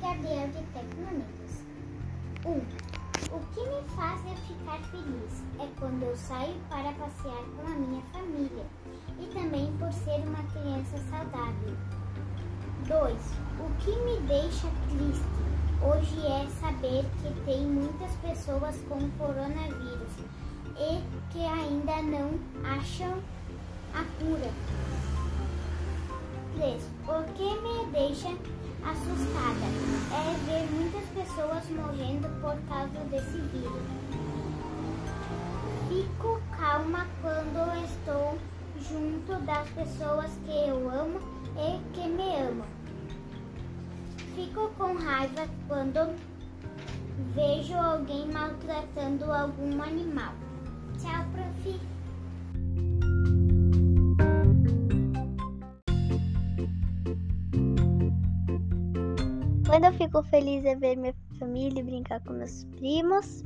Gabriel de Tecnomidas. 1. Um, o que me faz eu ficar feliz é quando eu saio para passear com a minha família e também por ser uma criança saudável. 2. O que me deixa triste hoje é saber que tem muitas pessoas com coronavírus e que ainda não acham a cura. 3. O que me deixa assustada é ver muitas pessoas morrendo por causa desse vírus. Fico calma quando estou junto das pessoas que eu amo e que me amam. Fico com raiva quando vejo alguém maltratando algum animal. Tchau, prof. Quando eu fico feliz é ver minha família e brincar com meus primos.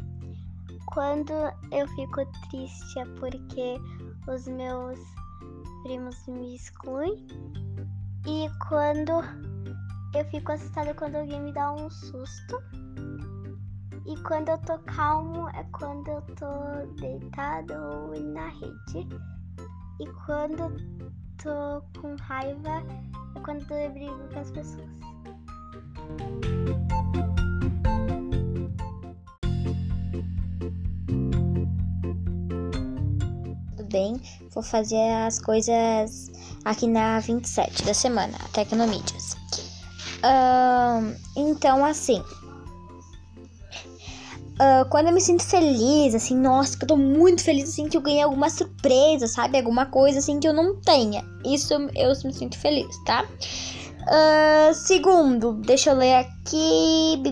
Quando eu fico triste é porque os meus primos me excluem. E quando eu fico assustada quando alguém me dá um susto. E quando eu tô calmo é quando eu tô deitado ou na rede. E quando tô com raiva é quando eu brigo com as pessoas. Tudo bem? Vou fazer as coisas aqui na 27 da semana, Tecnomídias. Uh, então, assim. Uh, quando eu me sinto feliz, assim, nossa, que eu tô muito feliz, assim, que eu ganhei alguma surpresa, sabe? Alguma coisa, assim, que eu não tenha. Isso eu me sinto feliz, tá? Uh, segundo, deixa eu ler aqui.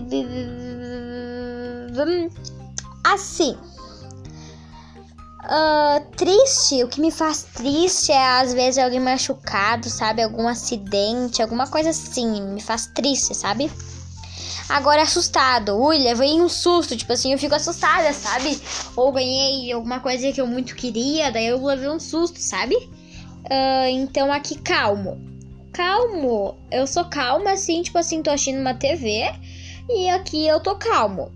Assim. Uh, triste, o que me faz triste é às vezes alguém machucado, sabe? Algum acidente, alguma coisa assim. Me faz triste, sabe? Agora assustado. Ui, levei um susto, tipo assim, eu fico assustada, sabe? Ou ganhei alguma coisa que eu muito queria, daí eu levei um susto, sabe? Uh, então aqui calmo calmo. Eu sou calma, assim, tipo assim, tô assistindo uma TV e aqui eu tô calmo.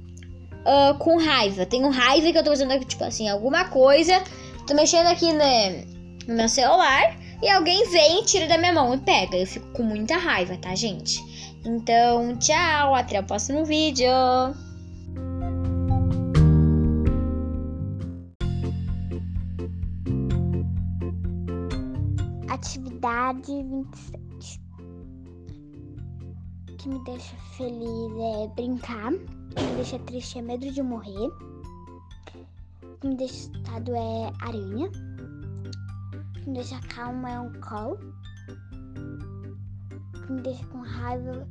Uh, com raiva. Tenho raiva que eu tô fazendo, tipo assim, alguma coisa. Tô mexendo aqui né, no meu celular e alguém vem tira da minha mão e pega. Eu fico com muita raiva, tá, gente? Então, tchau, até o próximo vídeo. Atividade 27 que me deixa feliz é brincar. O que me deixa triste é medo de morrer. O que me deixa assustado é aranha. O que me deixa calma é um call. O que me deixa com raiva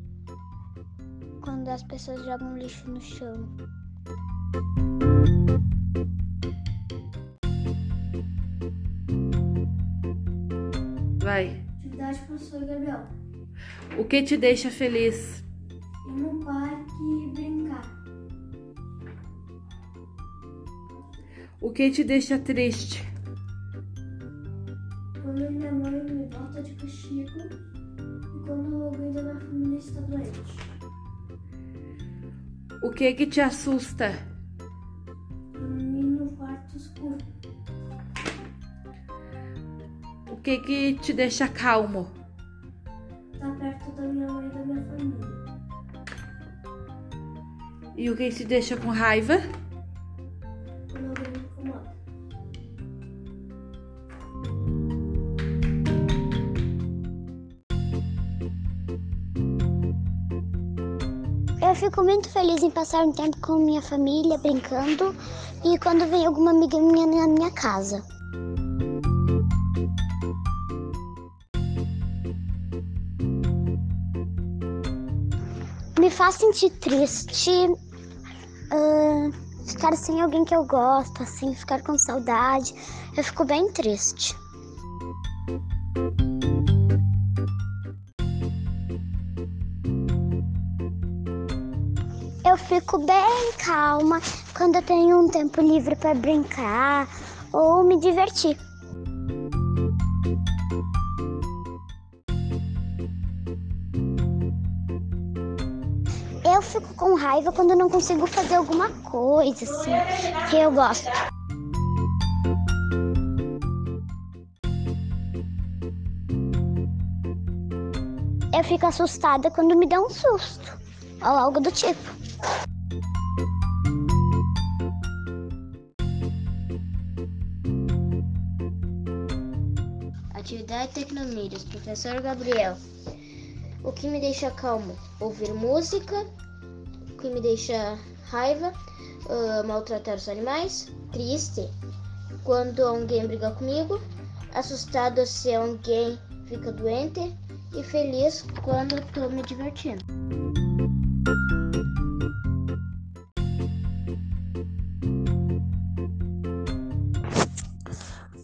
quando as pessoas jogam lixo no chão. Vai. Atividade professor Gabriel. O que te deixa feliz? Ir no parque e brincar. O que te deixa triste? Quando minha mãe me bota de castigo e quando alguém da minha família está doente. O que que te assusta? Dormir no quarto escuro. O que que te deixa calmo? Da minha mãe e da minha família. E o que te deixa com raiva? Quando alguém me incomoda. Eu fico muito feliz em passar um tempo com minha família, brincando, e quando vem alguma amiga minha na minha casa. Me faz sentir triste, uh, ficar sem alguém que eu gosto, assim, ficar com saudade. Eu fico bem triste. Eu fico bem calma quando eu tenho um tempo livre para brincar ou me divertir. Fico com raiva quando não consigo fazer alguma coisa, assim, que eu gosto. Eu fico assustada quando me dá um susto, ou algo do tipo. Atividade Tecnomídias, professor Gabriel. O que me deixa calmo? Ouvir música. Que me deixa raiva? Uh, maltratar os animais. Triste quando alguém briga comigo. Assustado se alguém fica doente. E feliz quando estou me divertindo.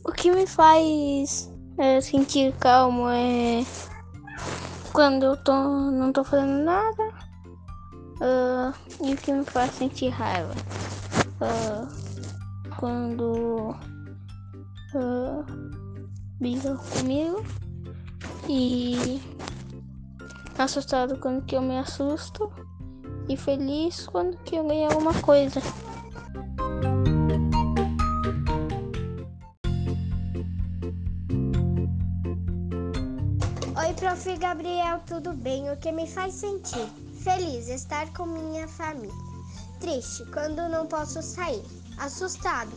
O que me faz é, sentir calmo é quando eu tô, não tô fazendo nada. Uh, e o que me faz sentir raiva? Uh, quando uh, briga comigo. E assustado quando que eu me assusto. E feliz quando que eu ganho alguma coisa. Oi, prof. Gabriel, tudo bem? O que me faz sentir? Feliz estar com minha família. Triste quando não posso sair. Assustado.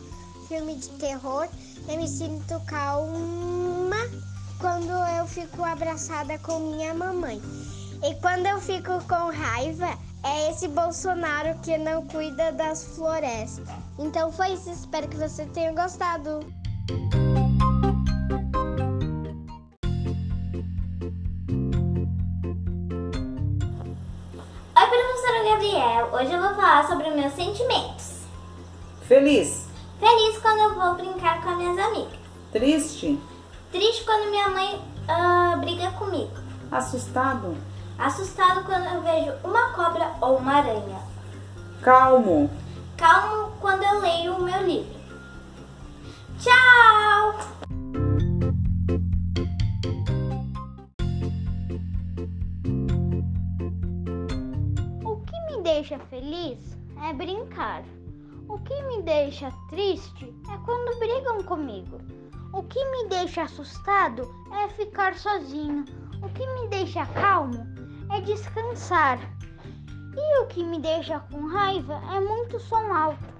Filme de terror. Eu me sinto calma quando eu fico abraçada com minha mamãe. E quando eu fico com raiva, é esse Bolsonaro que não cuida das florestas. Então foi isso. Espero que você tenha gostado. Gabriel. Hoje eu vou falar sobre meus sentimentos. Feliz. Feliz quando eu vou brincar com as minhas amigas. Triste. Triste quando minha mãe ah, briga comigo. Assustado. Assustado quando eu vejo uma cobra ou uma aranha. Calmo. Calmo quando eu leio o meu livro. Tchau! Deixa feliz é brincar. O que me deixa triste é quando brigam comigo. O que me deixa assustado é ficar sozinho. O que me deixa calmo é descansar. E o que me deixa com raiva é muito som alto.